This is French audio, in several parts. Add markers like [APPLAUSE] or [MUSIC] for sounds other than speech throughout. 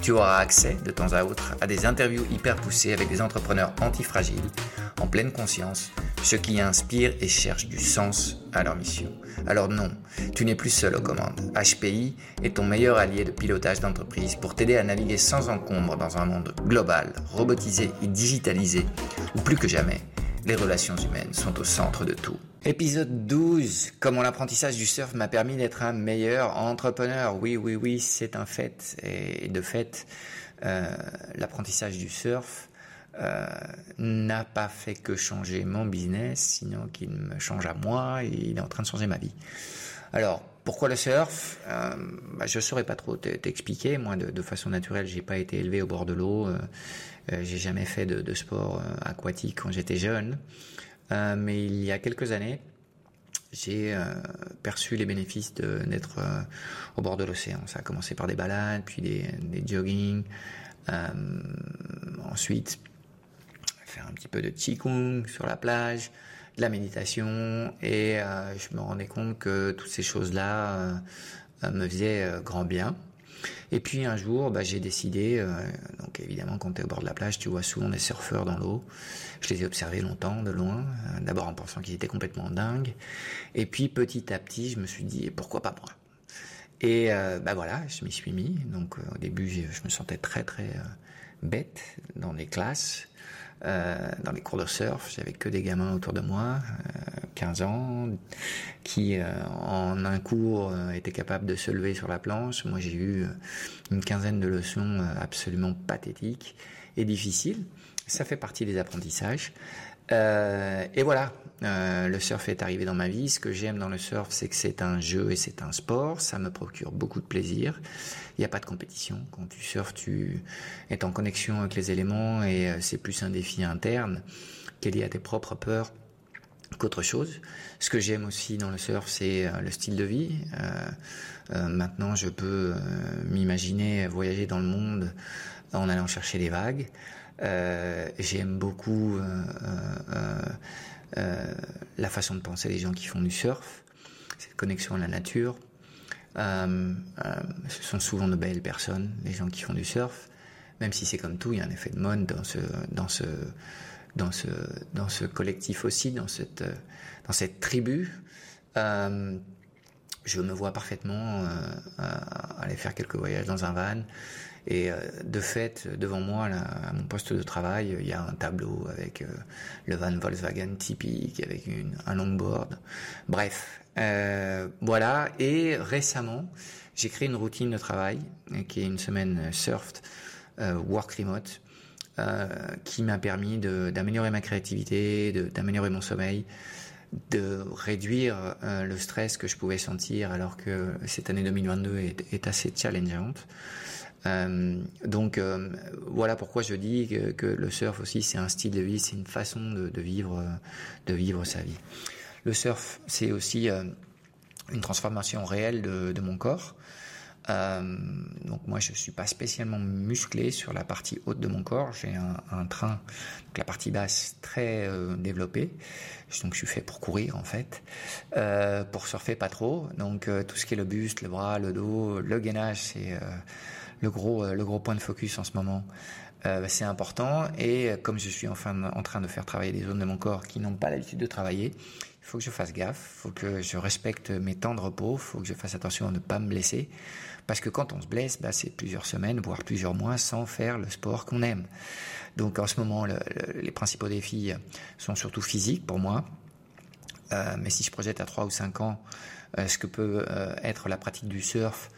tu auras accès de temps à autre à des interviews hyper poussées avec des entrepreneurs antifragiles, en pleine conscience, ceux qui inspirent et cherchent du sens à leur mission. Alors non, tu n'es plus seul aux commandes. HPI est ton meilleur allié de pilotage d'entreprise pour t'aider à naviguer sans encombre dans un monde global, robotisé et digitalisé, où plus que jamais, les relations humaines sont au centre de tout. Épisode 12. Comment l'apprentissage du surf m'a permis d'être un meilleur entrepreneur. Oui, oui, oui, c'est un fait. Et de fait, euh, l'apprentissage du surf euh, n'a pas fait que changer mon business, sinon qu'il me change à moi et il est en train de changer ma vie. Alors, pourquoi le surf? Euh, bah, Je ne saurais pas trop t'expliquer. Moi, de, façon naturelle, j'ai pas été élevé au bord de l'eau. Euh, j'ai jamais fait de, sport aquatique quand j'étais jeune. Mais il y a quelques années, j'ai perçu les bénéfices d'être au bord de l'océan. Ça a commencé par des balades, puis des, des jogging, ensuite faire un petit peu de qigong sur la plage, de la méditation, et je me rendais compte que toutes ces choses-là me faisaient grand bien. Et puis un jour, bah, j'ai décidé, euh, donc évidemment quand tu es au bord de la plage, tu vois souvent des surfeurs dans l'eau. Je les ai observés longtemps, de loin, euh, d'abord en pensant qu'ils étaient complètement dingues. Et puis petit à petit, je me suis dit, pourquoi pas moi? Et euh, bah voilà, je m'y suis mis. Donc au début, je me sentais très très bête dans les classes. Euh, dans les cours de surf, j'avais que des gamins autour de moi, euh, 15 ans, qui euh, en un cours euh, étaient capables de se lever sur la planche. Moi, j'ai eu une quinzaine de leçons absolument pathétiques et difficiles. Ça fait partie des apprentissages. Euh, et voilà, euh, le surf est arrivé dans ma vie. Ce que j'aime dans le surf, c'est que c'est un jeu et c'est un sport. Ça me procure beaucoup de plaisir. Il n'y a pas de compétition. Quand tu surfes, tu es en connexion avec les éléments et euh, c'est plus un défi interne qui est lié à tes propres peurs qu'autre chose. Ce que j'aime aussi dans le surf, c'est euh, le style de vie. Euh, maintenant, je peux m'imaginer voyager dans le monde en allant chercher des vagues. Euh, J'aime beaucoup euh, euh, la façon de penser des gens qui font du surf, cette connexion à la nature. Ce sont souvent de belles personnes, les gens qui font du surf. Même si c'est comme tout, il y a un effet de mode dans ce, dans ce, dans ce, dans ce collectif aussi, dans cette, dans cette tribu. Je me vois parfaitement faire quelques voyages dans un van, et euh, de fait, devant moi, à mon poste de travail, il y a un tableau avec euh, le van Volkswagen typique, avec une, un longboard. Bref, euh, voilà. Et récemment, j'ai créé une routine de travail qui est une semaine surfed, work remote, qui m'a permis d'améliorer ma créativité, d'améliorer mon sommeil, de réduire euh, le stress que je pouvais sentir alors que cette année 2022 est, assez challengeante. Euh, donc euh, voilà pourquoi je dis que, le surf aussi c'est un style de vie, c'est une façon de, vivre, de vivre sa vie. Le surf c'est aussi une transformation réelle de, mon corps. Donc moi je suis pas spécialement musclé sur la partie haute de mon corps, j'ai un, train, la partie basse très développée, donc je suis fait pour courir en fait, euh, pour surfer pas trop, donc euh, tout ce qui est le buste, le bras, le dos, le gainage c'est euh, le gros le gros point de focus en ce moment. c'est important. Et comme je suis enfin en train de faire travailler des zones de mon corps qui n'ont pas l'habitude de travailler, il faut que je fasse gaffe, il faut que je respecte mes temps de repos, il faut que je fasse attention à ne pas me blesser. Parce que quand on se blesse, bah, c'est plusieurs semaines, voire plusieurs mois sans faire le sport qu'on aime. Donc en ce moment, les principaux défis sont surtout physiques pour moi. Euh, mais si je projette à 3 ou 5 ans euh, ce que peut euh, être la pratique du surf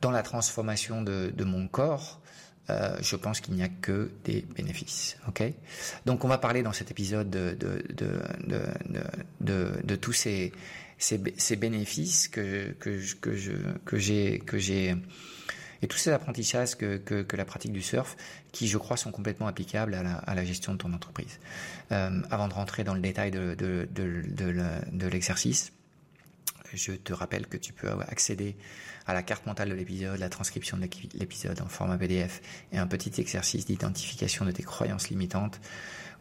dans la transformation de, de mon corps, euh, je pense qu'il n'y a que des bénéfices. Ok? Donc on va parler dans cet épisode de, de, de, de, de tous ces, ces, ces, bénéfices que, que, que, je, que j'ai que j'ai et tous ces apprentissages que, que, que, la pratique du surf qui je crois sont complètement applicables à la, à la gestion de ton entreprise. Euh, avant de rentrer dans le détail de, de, de, de l'exercice, je te rappelle que tu peux accéder à la carte mentale de l'épisode, la transcription de l'épisode en format PDF et un petit exercice d'identification de tes croyances limitantes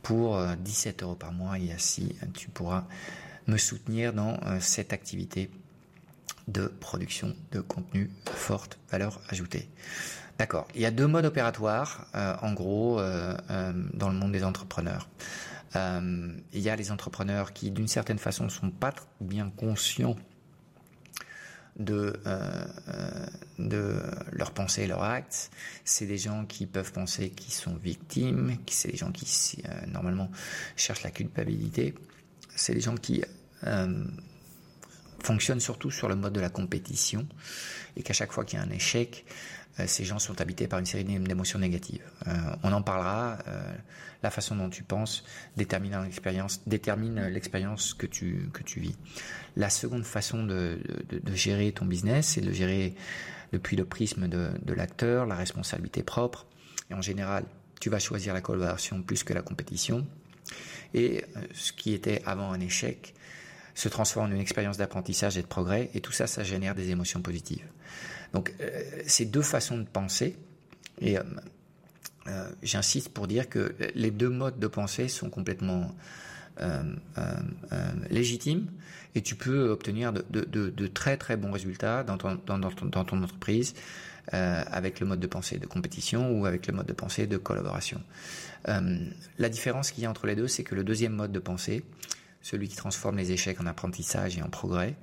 pour 17 euh, euros par mois. Et ainsi, tu pourras me soutenir dans euh, cette activité de production de contenu forte valeur ajoutée. D'accord. Il y a deux modes opératoires, euh, en gros, dans le monde des entrepreneurs. il y a les entrepreneurs qui, d'une certaine façon, sont pas bien conscients de, euh, euh, de leurs pensées et leurs actes. C'est des gens qui peuvent penser qu'ils sont victimes, c'est des gens qui euh, normalement cherchent la culpabilité. C'est des gens qui fonctionnent surtout sur le mode de la compétition et qu'à chaque fois qu'il y a un échec, euh, ces gens sont habités par une série d'émotions négatives. Euh, on en parlera. Euh, la façon dont tu penses détermine l'expérience, détermine l'expérience que tu que tu vis. La seconde façon de, de, de gérer ton business, c'est de gérer depuis le prisme de, de l'acteur, la responsabilité propre. Et en général, tu vas choisir la collaboration plus que la compétition. Et ce qui était avant un échec se transforme en une expérience d'apprentissage et de progrès. Et tout ça, ça génère des émotions positives. Donc, euh, c'est deux façons de penser. Et euh, euh, j'insiste pour dire que les deux modes de pensée sont complètement légitimes et tu peux obtenir de, très très bons résultats dans ton, dans, ton, entreprise avec le mode de pensée de compétition ou avec le mode de pensée de collaboration. la différence qu'il y a entre les deux, c'est que le deuxième mode de pensée, celui qui transforme les échecs en apprentissage et en progrès,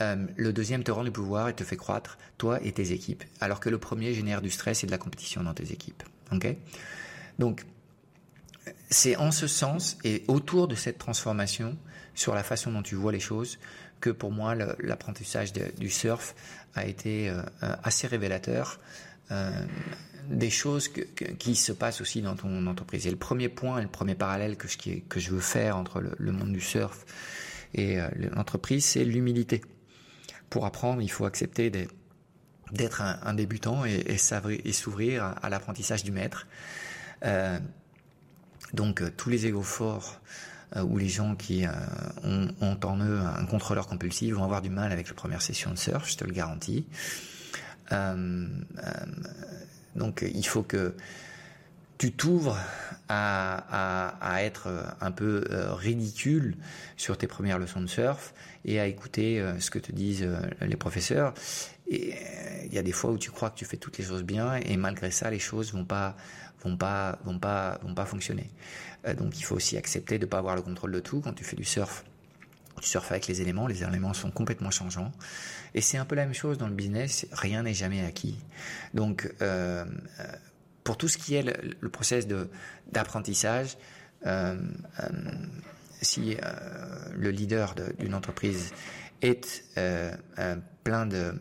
euh, le deuxième te rend du pouvoir et te fait croître, toi et tes équipes. Alors que le premier génère du stress et de la compétition dans tes équipes. Donc, c'est en ce sens et autour de cette transformation sur la façon dont tu vois les choses que pour moi l'apprentissage du surf a été euh, assez révélateur euh, des choses qui se passent aussi dans ton entreprise. Et le premier point, le premier parallèle que je, que je veux faire entre le, monde du surf et l'entreprise, c'est l'humilité pour apprendre, il faut accepter d'être un, débutant et, s'ouvrir à, l'apprentissage du maître. Euh, donc euh, tous les égaux forts euh, ou les gens qui ont, en eux un contrôleur compulsif vont avoir du mal avec la première session de surf, je te le garantis. donc il faut que tu t'ouvres à, être un peu euh, ridicule sur tes premières leçons de surf et à écouter euh, ce que te disent euh, les professeurs. Et il y a des fois où tu crois que tu fais toutes les choses bien et malgré ça, les choses vont pas vont pas vont pas vont pas fonctionner. donc il faut aussi accepter de pas avoir le contrôle de tout quand tu fais du surf. Tu surfes avec les éléments, les éléments sont complètement changeants. Et c'est un peu la même chose dans le business, rien n'est jamais acquis. Donc, euh, pour tout ce qui est le, le process d'apprentissage, euh, euh, si euh, le leader d'une entreprise est plein de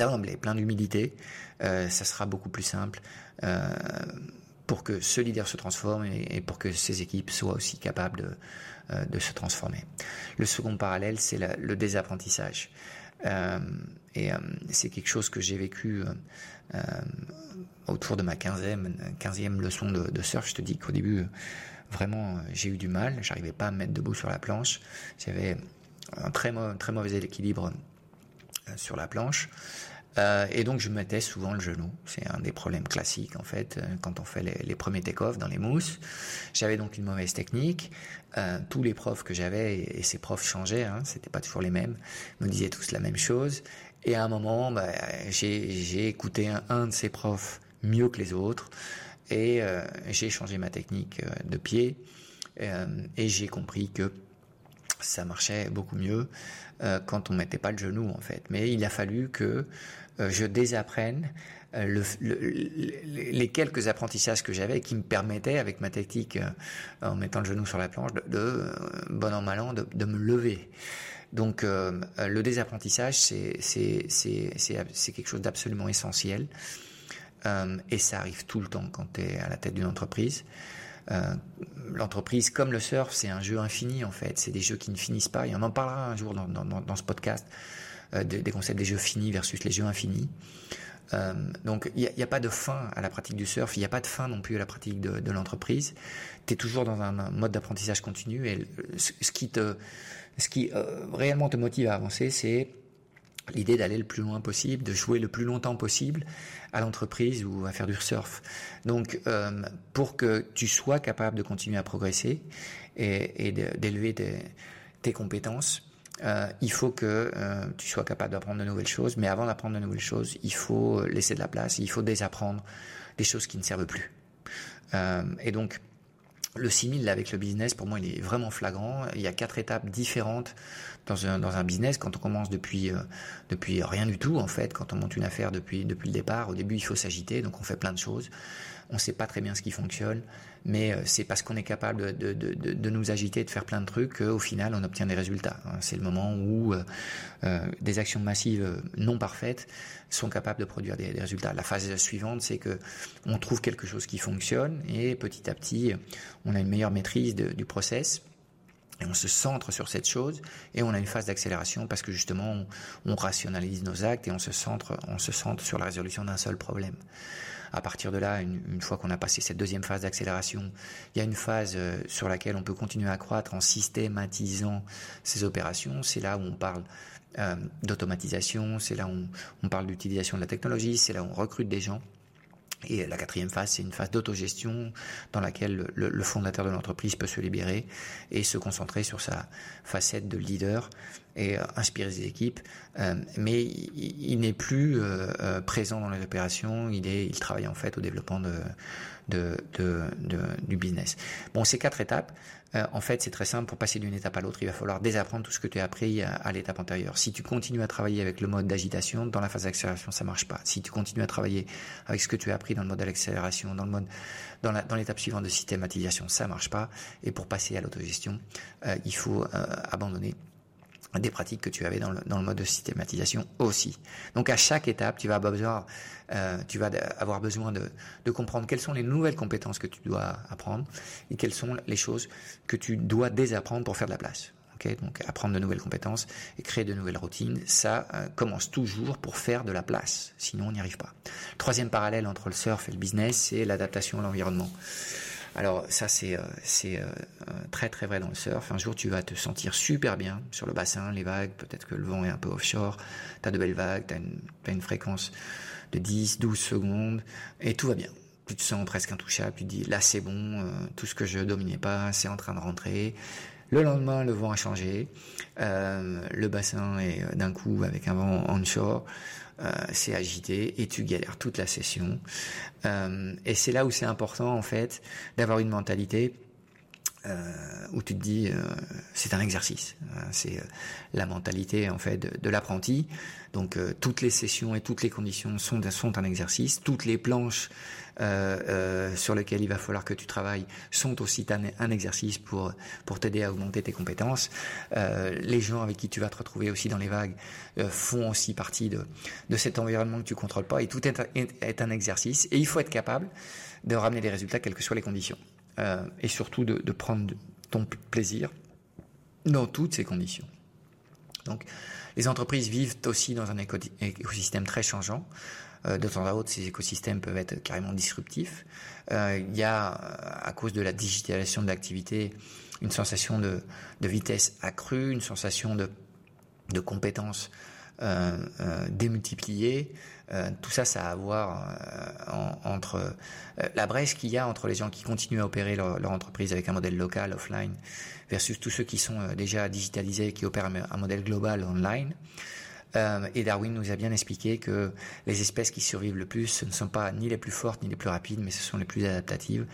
humble et plein d'humilité, ça sera beaucoup plus simple pour que ce leader se transforme et, pour que ses équipes soient aussi capables de, de se transformer. Le second parallèle, c'est le désapprentissage. Et c'est quelque chose que j'ai vécu autour de ma 15e, 15e leçon de, surf, je te dis qu'au début, vraiment, j'ai eu du mal. J'arrivais pas à me mettre debout sur la planche. J'avais un très, mauvais équilibre euh, sur la planche. Euh, et donc je mettais souvent le genou. C'est un des problèmes classiques en fait euh, quand on fait les, premiers take-off dans les mousses. J'avais donc une mauvaise technique. Euh, tous les profs que j'avais et, ces profs changeaient, hein, c'était pas toujours les mêmes, me disaient tous la même chose. Et à un moment, bah, j'ai écouté un, de ces profs mieux que les autres et euh, j'ai changé ma technique euh, de pied et j'ai compris que ça marchait beaucoup mieux euh, quand on mettait pas le genou en fait. Mais il a fallu que euh, je désapprenne euh, les quelques apprentissages que j'avais qui me permettaient, avec ma technique en mettant le genou sur la planche, de, bon an mal an, de, me lever. Donc le désapprentissage, c'est quelque chose d'absolument essentiel. Et ça arrive tout le temps quand tu es à la tête d'une entreprise. Euh, l'entreprise, comme le surf, c'est un jeu infini en fait. C'est des jeux qui ne finissent pas. Et on en parlera un jour dans, dans, dans ce podcast euh, des, concepts des jeux finis versus les jeux infinis. Euh, donc il n'y a, a, pas de fin à la pratique du surf, il n'y a pas de fin non plus à la pratique de, l'entreprise. Tu es toujours dans un, mode d'apprentissage continu et ce, ce, qui te, ce qui euh, réellement te motive à avancer, c'est l'idée d'aller le plus loin possible, de jouer le plus longtemps possible à l'entreprise ou à faire du surf. Donc, euh, pour que tu sois capable de continuer à progresser et, d'élever tes, compétences, euh, il faut que euh, tu sois capable d'apprendre de nouvelles choses. Mais avant d'apprendre de nouvelles choses, il faut laisser de la place, il faut désapprendre des choses qui ne servent plus. et donc, le simil avec le business, pour moi, il est vraiment flagrant. Il y a quatre étapes différentes dans un, business. Quand on commence depuis, euh, depuis rien du tout, en fait, quand on monte une affaire depuis, depuis le départ, au début, il faut s'agiter, donc on fait plein de choses. On ne sait pas très bien ce qui fonctionne, mais euh, c'est parce qu'on est capable de, de, de, de, nous agiter, de faire plein de trucs, qu'au final, on obtient des résultats. Hein. C'est le moment où euh, des actions massives non parfaites sont capables de produire des, des résultats. La phase suivante, c'est que on trouve quelque chose qui fonctionne et petit à petit, on a une meilleure maîtrise du process et on se centre sur cette chose et on a une phase d'accélération parce que justement on, rationalise nos actes et on se centre, on se centre sur la résolution d'un seul problème. À partir de là, une, fois qu'on a passé cette deuxième phase d'accélération, il y a une phase euh, sur laquelle on peut continuer à croître en systématisant ces opérations. C'est là où on parle euh, d'automatisation, c'est là où on parle d'utilisation de la technologie, c'est là où on recrute des gens. Et la quatrième phase, c'est une phase d'autogestion dans laquelle le, fondateur de l'entreprise peut se libérer et se concentrer sur sa facette de leader et euh, inspirer ses équipes. Euh, mais il, n'est plus euh, présent dans les opérations, il, est, il travaille en fait au développement de, de, de, du business. Bon, ces quatre étapes, en fait, c'est très simple. Pour passer d'une étape à l'autre, il va falloir désapprendre tout ce que tu as appris à, l'étape antérieure. Si tu continues à travailler avec le mode d'agitation, dans la phase d'accélération, ça marche pas. Si tu continues à travailler avec ce que tu as appris dans le mode d'accélération, dans le mode, dans dans l'étape suivante de systématisation, ça marche pas. Et pour passer à l'autogestion, euh, il faut euh, abandonner des pratiques que tu avais dans le, dans le mode de systématisation aussi. Donc à chaque étape, tu vas avoir besoin, euh, tu vas avoir besoin de, de, comprendre quelles sont les nouvelles compétences que tu dois apprendre et quelles sont les choses que tu dois désapprendre pour faire de la place. Okay Donc apprendre de nouvelles compétences et créer de nouvelles routines, ça euh, commence toujours pour faire de la place. Sinon, on n'y arrive pas. troisième parallèle entre le surf et le business, c'est l'adaptation à l'environnement. Alors ça c'est euh, euh, euh, très très vrai dans le surf. Un jour tu vas te sentir super bien sur le bassin, les vagues, peut-être que le vent est un peu offshore, tu as de belles vagues, tu as, une fréquence de 10, 12 secondes et tout va bien. Tu te sens presque intouchable, tu te dis là c'est bon, tout ce que je dominais pas, c'est en train de rentrer. Le lendemain, le vent a changé, le bassin est d'un coup avec un vent onshore. Euh, c'est agité et tu galères toute la session. Euh, et c'est là où c'est important en fait d'avoir une mentalité euh, où tu te dis euh, c'est un exercice. Euh, c'est la mentalité en fait de, l'apprenti. Donc toutes les sessions et toutes les conditions sont, sont un exercice. Toutes les planches sur lesquelles il va falloir que tu travailles sont aussi un, un exercice pour pour t'aider à augmenter tes compétences. les gens avec qui tu vas te retrouver aussi dans les vagues font aussi partie de de cet environnement que tu contrôles pas. Et tout est, est un exercice. Et il faut être capable de ramener des résultats quelles que soient les conditions. Euh, et surtout de, prendre ton plaisir dans toutes ces conditions. Donc, les entreprises vivent aussi dans un écosystème très changeant. Euh, de temps à autre, ces écosystèmes peuvent être carrément disruptifs. Euh, il y a, à cause de la digitalisation de l'activité, une sensation de, vitesse accrue, une sensation de, de compétences euh, euh, démultipliées, euh, tout ça, ça a à voir euh, entre euh, la brèche qu'il y a entre les gens qui continuent à opérer leur, entreprise avec un modèle local, offline, versus tous ceux qui sont déjà digitalisés et qui opèrent un modèle global, online. Et Darwin nous a bien expliqué que les espèces qui survivent le plus, ce ne sont pas ni les plus fortes ni les plus rapides, mais ce sont les plus adaptatives.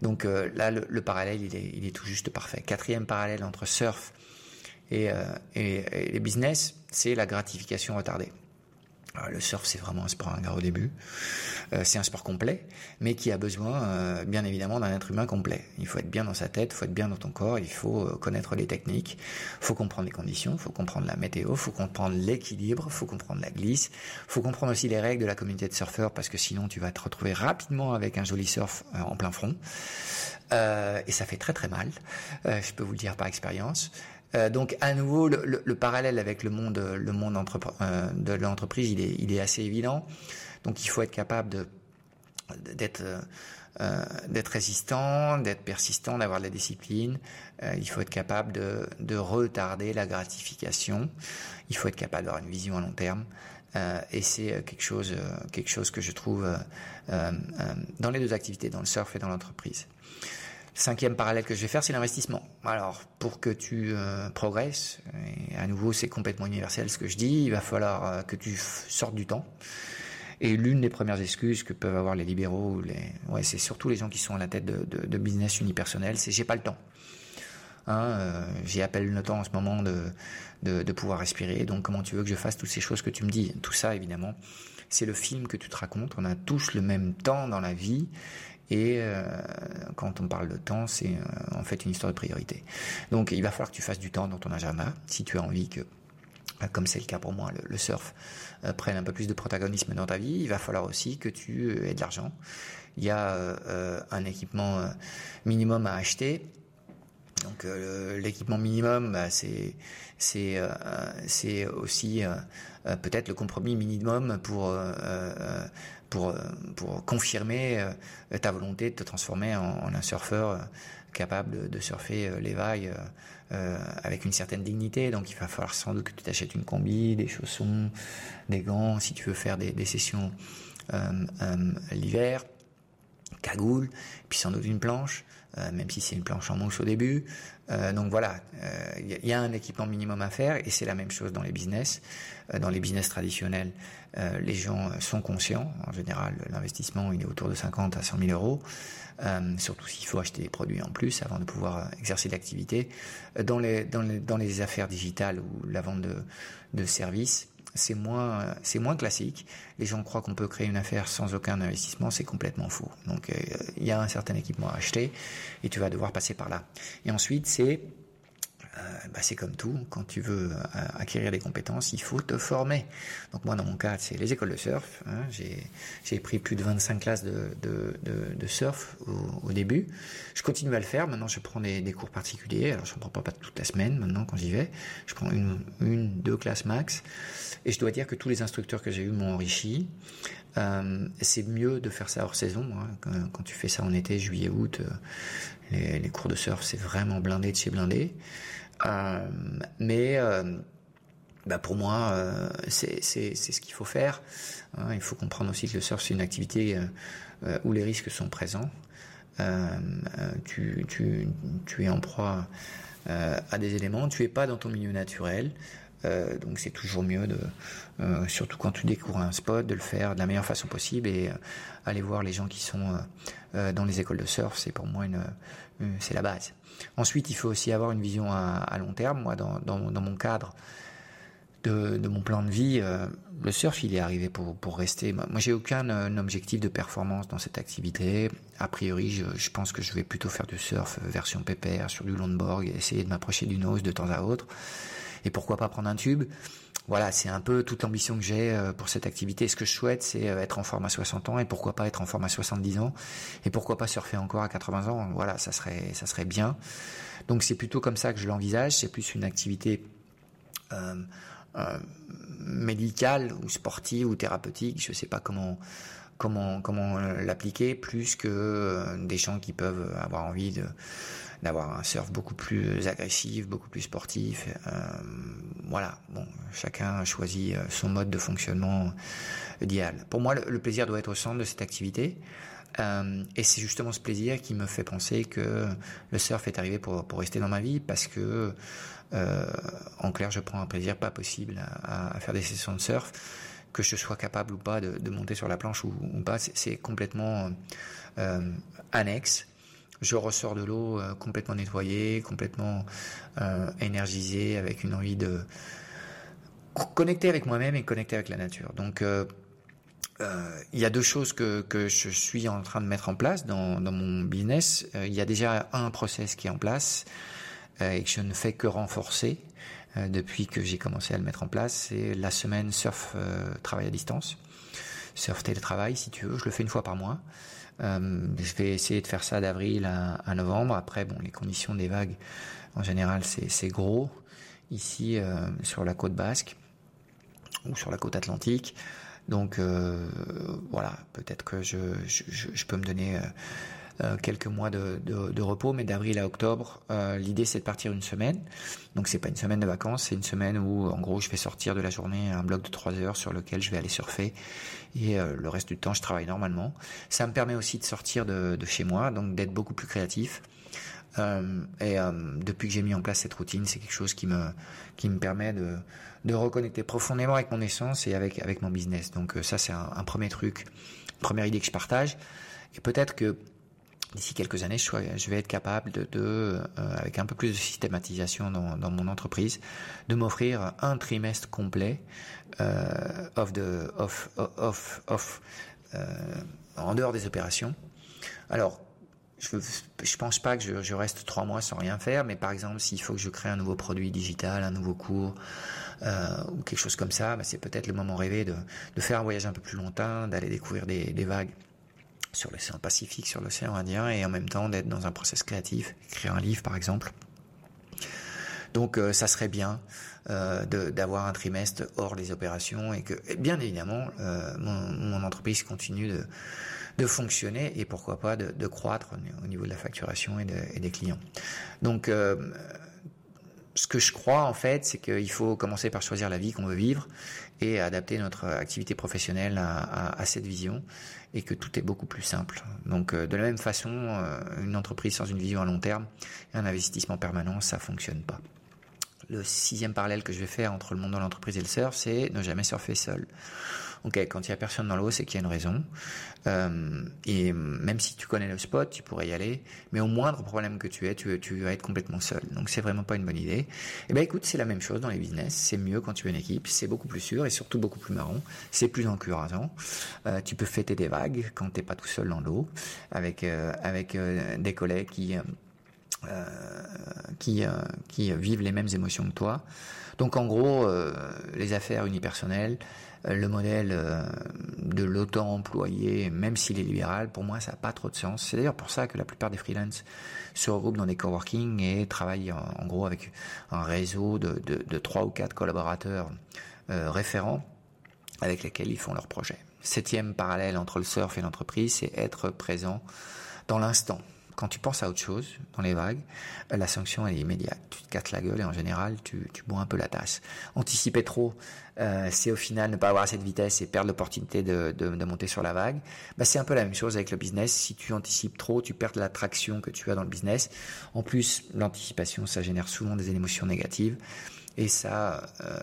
Donc là, le, le, parallèle, il est, il est tout juste parfait. Quatrième parallèle entre surf Et, et les business, c'est la gratification retardée. Euh, le surf, c'est vraiment un sport ingrat au début. Euh, c'est un sport complet, mais qui a besoin, euh, bien évidemment, d'un être humain complet. Il faut être bien dans sa tête, il faut être bien dans ton corps, il faut connaître les techniques, il faut comprendre les conditions, il faut comprendre la météo, il faut comprendre l'équilibre, il faut comprendre la glisse, il faut comprendre aussi les règles de la communauté de surfeurs, parce que sinon tu vas te retrouver rapidement avec un joli surf en plein front. et ça fait très très mal, je peux vous le dire par expérience. Euh, donc à nouveau, le, parallèle avec le monde, le monde euh, de l'entreprise, il est, il est assez évident. Donc il faut être capable de d'être euh, d'être résistant, d'être persistant, d'avoir de la discipline. il faut être capable de, de retarder la gratification. Il faut être capable d'avoir une vision à long terme. et c'est quelque chose, quelque chose que je trouve dans les deux activités, dans le surf et dans l'entreprise. Cinquième parallèle que je vais faire, c'est l'investissement. Alors, pour que tu euh, progresses, et à nouveau, c'est complètement universel ce que je dis, il va falloir euh, que tu sortes du temps. Et l'une des premières excuses que peuvent avoir les libéraux, les, ouais, c'est surtout les gens qui sont à la tête de, de, de business unipersonnel, c'est j'ai pas le temps. Hein, euh, j'ai appelé le temps en ce moment de, de, de, pouvoir respirer. Donc, comment tu veux que je fasse toutes ces choses que tu me dis? Tout ça, évidemment, c'est le film que tu te racontes. On a tous le même temps dans la vie et euh, quand on parle de temps, c'est euh, en fait une histoire de priorité. Donc il va falloir que tu fasses du temps dans ton agenda si tu as envie que euh, comme c'est le cas pour moi, le, surf prenne un peu plus de protagonisme dans ta vie, il va falloir aussi que tu aies de l'argent. Il y a un équipement minimum à acheter. Donc l'équipement minimum, bah, c'est c'est aussi peut-être le compromis minimum pour pour, euh, pour confirmer euh, ta volonté de te transformer en, un surfeur euh, capable de surfer les vagues avec une certaine dignité. Donc il va falloir sans doute que tu t'achètes une combi, des chaussons, des gants, si tu veux faire des, des sessions l'hiver, cagoule, puis sans doute une planche. Même si c'est une planche en mousse au début. donc voilà, il y, a un équipement minimum à faire et c'est la même chose dans les business. dans les business traditionnels, euh, les gens sont conscients. En général, l'investissement, il est autour de 50 à 100 000 euros. Euh, surtout s'il faut acheter des produits en plus avant de pouvoir exercer l'activité. Dans les, dans, les, dans les affaires digitales ou la vente de, de services, c'est moins, c'est moins classique. Les gens croient qu'on peut créer une affaire sans aucun investissement, c'est complètement faux. Donc, euh, il y a un certain équipement à acheter et tu vas devoir passer par là. Et ensuite, c'est bah, c'est comme tout, quand tu veux euh, acquérir des compétences, il faut te former. Donc moi, dans mon cas, c'est les écoles de surf. Hein. J'ai pris plus de 25 classes de, surf au, début. Je continue à le faire. Maintenant, je prends des, cours particuliers. Alors, je ne prends pas toute la semaine maintenant quand j'y vais. Je prends une, une, deux classes max. Et je dois dire que tous les instructeurs que j'ai eus m'ont enrichi. Euh, c'est mieux de faire ça hors saison. Hein. Quand, tu fais ça en été, juillet, août, euh, les, cours de surf, c'est vraiment blindé de chez blindé. Euh, mais euh, bah pour moi, euh, c'est ce qu'il faut faire. Hein. il faut comprendre aussi que le surf, c'est une activité où les risques sont présents. Tu, tu, es en proie à des éléments, tu es pas dans ton milieu naturel. Donc c'est toujours mieux de, surtout quand tu découvres un spot, de le faire de la meilleure façon possible et aller voir les gens qui sont dans les écoles de surf, c'est pour moi une, c'est la base. Ensuite, il faut aussi avoir une vision à, long terme. Moi, dans, mon cadre de, mon plan de vie, euh, le surf, il est arrivé pour, pour rester. Moi, j'ai aucun euh, objectif de performance dans cette activité. A priori, je, pense que je vais plutôt faire du surf version pépère sur du longboard, essayer de m'approcher du nose de temps à autre. Et pourquoi pas prendre un tube? Voilà, c'est un peu toute l'ambition que j'ai euh, pour cette activité. Ce que je souhaite, c'est euh, être en forme à 60 ans et pourquoi pas être en forme à 70 ans et pourquoi pas surfer encore à 80 ans. Voilà, ça serait, ça serait bien. Donc c'est plutôt comme ça que je l'envisage. C'est plus une activité euh, euh, médicale ou sportive ou thérapeutique. Je sais pas comment comment comment l'appliquer plus que des gens qui peuvent avoir envie de d'avoir un surf beaucoup plus agressif, beaucoup plus sportif. Euh, voilà, bon, chacun choisit euh, son mode de fonctionnement idéal. Pour moi, le, plaisir doit être au centre de cette activité. Euh, et c'est justement ce plaisir qui me fait penser que le surf est arrivé pour, pour rester dans ma vie parce que, euh, en clair, je prends un plaisir pas possible à, à, faire des sessions de surf, que je sois capable ou pas de, de monter sur la planche ou, ou pas, c'est complètement euh, annexe. Je ressors de l'eau complètement nettoyé, complètement énergisé, avec une envie de connecter avec moi-même et connecter avec la nature. Donc il y a deux choses que, que, je suis en train de mettre en place dans, dans mon business. il y a déjà un process qui est en place et que je ne fais que renforcer. Euh, depuis que j'ai commencé à le mettre en place, c'est la semaine surf euh, travail à distance, surf télétravail si tu veux. Je le fais une fois par mois. Euh, je vais essayer de faire ça d'avril à, novembre. Après, bon, les conditions des vagues, en général, c'est gros. Ici, sur la côte basque ou sur la côte atlantique. Donc voilà, peut-être que je, peux me donner euh, quelques mois de, de, repos, mais d'avril à octobre, euh, l'idée c'est de partir une semaine. Donc c'est pas une semaine de vacances, c'est une semaine où en gros je vais sortir de la journée un bloc de 3 heures sur lequel je vais aller surfer et euh, le reste du temps je travaille normalement. Ça me permet aussi de sortir de, de chez moi, donc d'être beaucoup plus créatif. Euh, et euh, depuis que j'ai mis en place cette routine, c'est quelque chose qui me qui me permet de de reconnecter profondément avec mon essence et avec avec mon business. Donc ça c'est un, un, premier truc, première idée que je partage. Et peut-être que d'ici quelques années, je vais être capable de, euh, avec un peu plus de systématisation dans, mon entreprise, de m'offrir un trimestre complet euh, off de, off, off, off, euh, en dehors des opérations. Alors, je ne pense pas que je, reste trois mois sans rien faire, mais par exemple, s'il faut que je crée un nouveau produit digital, un nouveau cours ou quelque chose comme ça, bah, c'est peut-être le moment rêvé de, faire un voyage un peu plus longtemps, d'aller découvrir des vagues sur l'océan Pacifique, sur l'océan Indien, et en même temps d'être dans un process créatif, écrire un livre par exemple. Donc euh, ça serait bien euh, d'avoir un trimestre hors des opérations et que, bien évidemment, euh, mon, entreprise continue de, de, fonctionner et pourquoi pas de, de, croître au niveau de la facturation et, et des clients. Donc ce que je crois en fait, c'est qu'il faut commencer par choisir la vie qu'on veut vivre et adapter notre activité professionnelle à, cette vision et que tout est beaucoup plus simple. Donc euh, de la même façon, euh, une entreprise sans une vision à long terme et un investissement permanent, ça fonctionne pas. Le sixième parallèle que je vais faire entre le monde de l'entreprise et le surf, c'est ne jamais surfer seul. Ok, quand il y a personne dans l'eau, c'est qu'il y a une raison. Euh, et même si tu connais le spot, tu pourrais y aller, mais au moindre problème que tu aies, tu, vas être complètement seul. Donc c'est vraiment pas une bonne idée. Eh ben écoute, c'est la même chose dans les business. C'est mieux quand tu es une équipe, c'est beaucoup plus sûr et surtout beaucoup plus marrant. C'est plus encourageant. Euh, tu peux fêter des vagues quand t'es pas tout seul dans l'eau, avec euh, avec euh, des collègues qui euh, qui, qui vivent les mêmes émotions que toi. Donc en gros, les affaires unipersonnelles, euh, le modèle euh, de l'auto-employé, même s'il est libéral, pour moi, ça n'a pas trop de sens. C'est d'ailleurs pour ça que la plupart des freelances se regroupent dans des coworking et travaillent en, gros avec un réseau de, de, 3 ou quatre collaborateurs euh, référents avec lesquels ils font leurs projets. Septième parallèle entre le surf et l'entreprise, c'est être présent dans l'instant quand tu penses à autre chose dans les vagues, la sanction est immédiate. Tu te casses la gueule et en général, tu, bois un peu la tasse. Anticiper trop, euh, c'est au final ne pas avoir assez de vitesse et perdre l'opportunité de, monter sur la vague. Bah, c'est un peu la même chose avec le business. Si tu anticipes trop, tu perds l'attraction que tu as dans le business. En plus, l'anticipation, ça génère souvent des émotions négatives et ça, euh,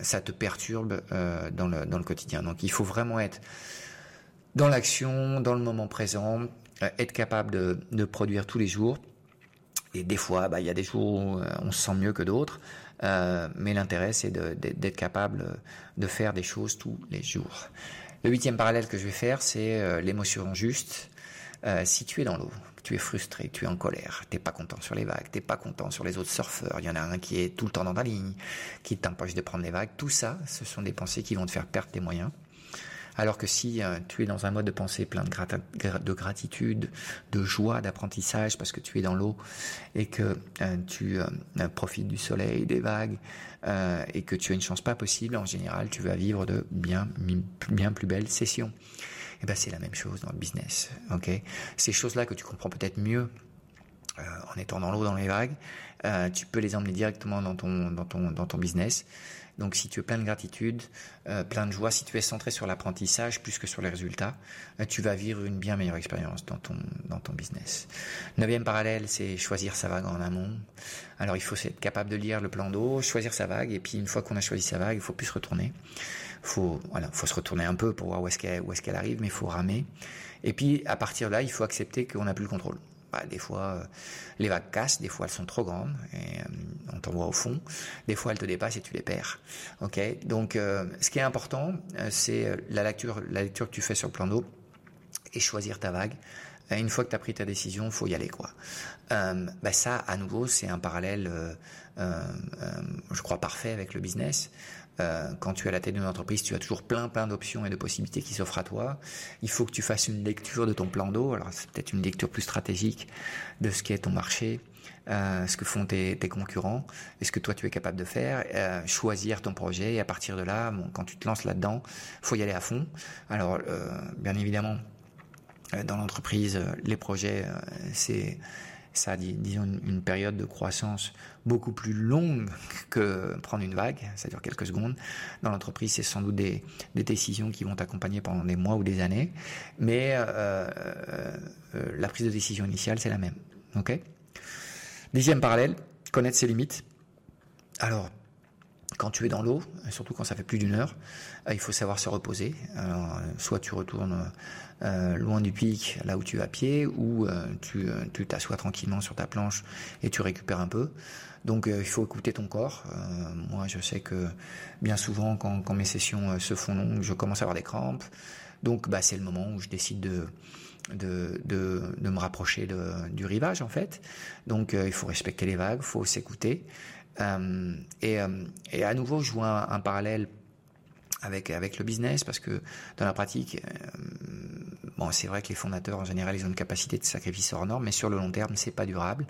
ça te perturbe euh, dans, le, quotidien. Donc il faut vraiment être dans l'action, dans le moment présent, euh, être capable de, de, produire tous les jours. Et des fois, bah, il y a des jours où euh, on se sent mieux que d'autres, euh, mais l'intérêt, c'est d'être capable de faire des choses tous les jours. Le huitième parallèle que je vais faire, c'est euh, l'émotion juste. Euh, si tu es dans l'eau, tu es frustré, tu es en colère, t'es pas content sur les vagues, t'es pas content sur les autres surfeurs, il y en a un qui est tout le temps dans ta ligne, qui t'empêche de prendre les vagues, tout ça, ce sont des pensées qui vont te faire perdre tes moyens. Alors que si euh, tu es dans un mode de pensée plein de, de gratitude, de joie, d'apprentissage, parce que tu es dans l'eau et que euh, tu euh, profites du soleil, des vagues, et que tu as une chance pas possible, en général, tu vas vivre de bien, bien plus belles sessions. Et eh ben c'est la même chose dans le business, ok? Ces choses-là que tu comprends peut-être mieux en étant dans l'eau, dans les vagues, tu peux les emmener directement dans ton, dans ton, dans ton business. Donc si tu es plein de gratitude, euh, plein de joie, si tu es centré sur l'apprentissage plus que sur les résultats, euh, tu vas vivre une bien meilleure expérience dans ton, dans ton business. Neuvième parallèle, c'est choisir sa vague en amont. Alors il faut être capable de lire le plan d'eau, choisir sa vague, et puis une fois qu'on a choisi sa vague, il faut plus se retourner. Faut, voilà, faut se retourner un peu pour voir où est-ce qu'elle, où est-ce qu'elle arrive, mais il faut ramer. Et puis à partir de là, il faut accepter qu'on n'a plus le contrôle. Bah, des fois, les vagues cassent, des fois elles sont trop grandes et on t'envoie au fond. Des fois elles te dépassent et tu les perds. Ok? Donc, ce qui est important, c'est la lecture, la lecture que tu fais sur le plan d'eau et choisir ta vague. Une fois que tu as pris ta décision, faut y aller quoi. Euh, bah ça, à nouveau, c'est un parallèle, euh, euh, je crois parfait avec le business. Quand tu es à la tête d'une entreprise, tu as toujours plein plein d'options et de possibilités qui s'offrent à toi. Il faut que tu fasses une lecture de ton plan d'eau. Alors c'est peut-être une lecture plus stratégique de ce qu'est ton marché, euh, ce que font tes, concurrents, et ce que toi tu es capable de faire, euh, choisir ton projet et à partir de là, quand tu te lances là-dedans, faut y aller à fond. Alors bien évidemment, euh, dans l'entreprise, euh, les projets, euh, c'est ça a, disons, une, période de croissance beaucoup plus longue [LAUGHS] que prendre une vague, ça dure quelques secondes. Dans l'entreprise, c'est sans doute des, décisions qui vont t'accompagner pendant des mois ou des années, mais euh, euh, la prise de décision initiale, c'est la même. Ok? Dixième parallèle, connaître ses limites. Alors, quand tu es dans l'eau, surtout quand ça fait plus d'une heure, il faut savoir se reposer. Alors, soit tu retournes euh, loin du pic, là où tu es à pied, ou euh, tu euh, t'assois tranquillement sur ta planche et tu récupères un peu. Donc il faut écouter ton corps. moi, je sais que bien souvent, quand, mes sessions se font longues, je commence à avoir des crampes. Donc bah, c'est le moment où je décide de, de, me rapprocher du rivage, en fait. Donc il faut respecter les vagues, il faut s'écouter. Et, et à nouveau, je vois un, parallèle avec avec le business parce que dans la pratique Bon, c'est vrai que les fondateurs, en général, ils ont une capacité de sacrifice hors norme, mais sur le long terme, c'est pas durable.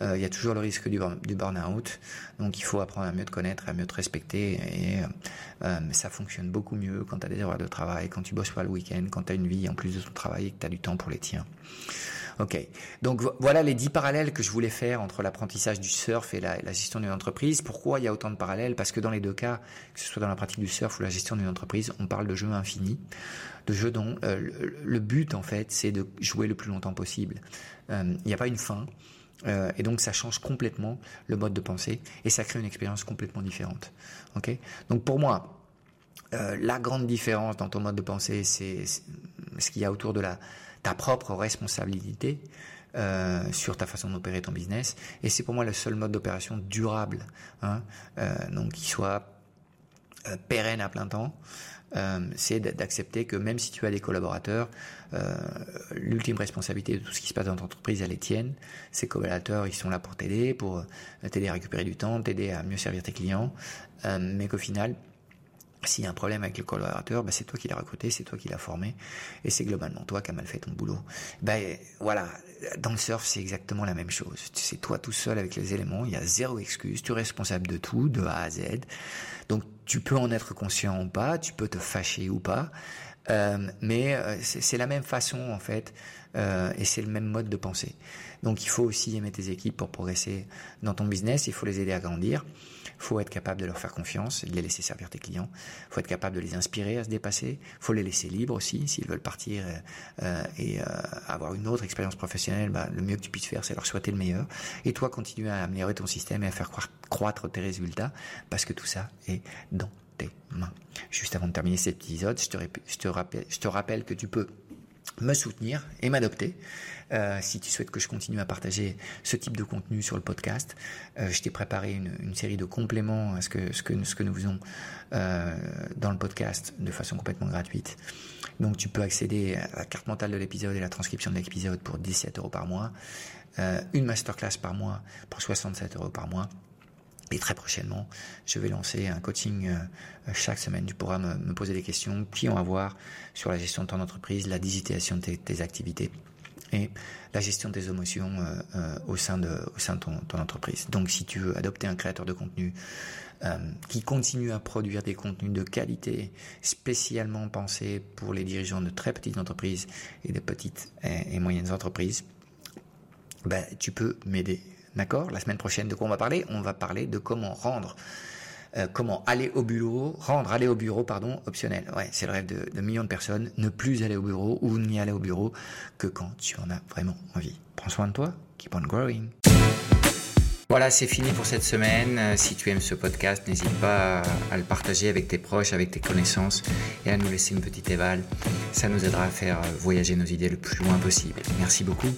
Euh, il y a toujours le risque du, du burn-out. Donc il faut apprendre à mieux te connaître, à mieux te respecter. Et euh, ça fonctionne beaucoup mieux quand tu as des horaires de travail, quand tu bosses pas le week-end, quand tu as une vie en plus de ton travail et que tu as du temps pour les tiens. Ok, donc voilà les dix parallèles que je voulais faire entre l'apprentissage du surf et la, gestion d'une entreprise. Pourquoi il y a autant de parallèles? Parce que dans les deux cas, que ce soit dans la pratique du surf ou la gestion d'une entreprise, on parle de jeu infini, de jeu dont euh, le, but en fait c'est de jouer le plus longtemps possible. Euh, il n'y a pas une fin. Euh, et donc ça change complètement le mode de pensée et ça crée une expérience complètement différente. Ok? Donc pour moi, euh, la grande différence dans ton mode de pensée, c'est ce qu'il y a autour de la ta propre responsabilité euh, sur ta façon d'opérer ton business. Et c'est pour moi le seul mode d'opération durable, hein, euh, donc qui soit euh, pérenne à plein temps. C'est d'accepter que même si tu as des collaborateurs, l'ultime responsabilité de tout ce qui se passe dans ton entreprise, elle est tienne. Ces collaborateurs, ils sont là pour t'aider, pour t'aider à récupérer du temps, t'aider à mieux servir tes clients, mais qu'au final, s'il y a un problème avec le collaborateur, bah c'est toi qui l'as recruté, c'est toi qui l'as formé, et c'est globalement toi qui as mal fait ton boulot. Ben voilà, dans le surf, c'est exactement la même chose. C'est toi tout seul avec les éléments, il y a zéro excuse, tu es responsable de tout, de A à Z. Donc tu peux en être conscient ou pas, tu peux te fâcher ou pas, euh, mais euh, c'est la même façon en fait, euh, et c'est le même mode de pensée. Donc il faut aussi aimer tes équipes pour progresser dans ton business, il faut les aider à grandir faut être capable de leur faire confiance de les laisser servir tes clients. faut être capable de les inspirer à se dépasser. faut les laisser libres aussi. S'ils veulent partir euh, euh et euh, avoir une autre expérience professionnelle, bah, le mieux que tu puisses faire, c'est leur souhaiter le meilleur. Et toi, continuer à améliorer ton système et à faire croître tes résultats parce que tout ça est dans tes mains. Juste avant de terminer cet épisode, je te rappelle que tu peux me soutenir et m'adopter. Euh, si tu souhaites que je continue à partager ce type de contenu sur le podcast, euh, je t'ai préparé une, une, série de compléments à ce que, ce que, ce que nous faisons euh, dans le podcast de façon complètement gratuite. Donc tu peux accéder à la carte mentale de l'épisode et la transcription de l'épisode pour 17 euros par mois, euh, une masterclass par mois pour 67 euros par mois. Et très prochainement, je vais lancer un coaching euh, chaque semaine. Tu pourras me, poser des questions qui ont à voir sur la gestion de ton entreprise, la digitalisation de tes, activités et la gestion des émotions euh, euh, au sein de, au sein de ton, entreprise. Donc si tu veux adopter un créateur de contenu qui continue à produire des contenus de qualité spécialement pensés pour les dirigeants de très petites entreprises et de petites et, et moyennes entreprises, ben, tu peux m'aider. D'accord? La semaine prochaine, de quoi on va parler? On va parler de comment rendre euh, comment aller au bureau, rendre aller au bureau, pardon, optionnel. Ouais, c'est le rêve de, millions de personnes, ne plus aller au bureau ou n'y aller au bureau que quand tu en as vraiment envie. Prends soin de toi, keep on growing. Voilà, c'est fini pour cette semaine. Euh, si tu aimes ce podcast, n'hésite pas à le partager avec tes proches, avec tes connaissances et à nous laisser une petite éval. Ça nous aidera à faire voyager nos idées le plus loin possible. Merci beaucoup.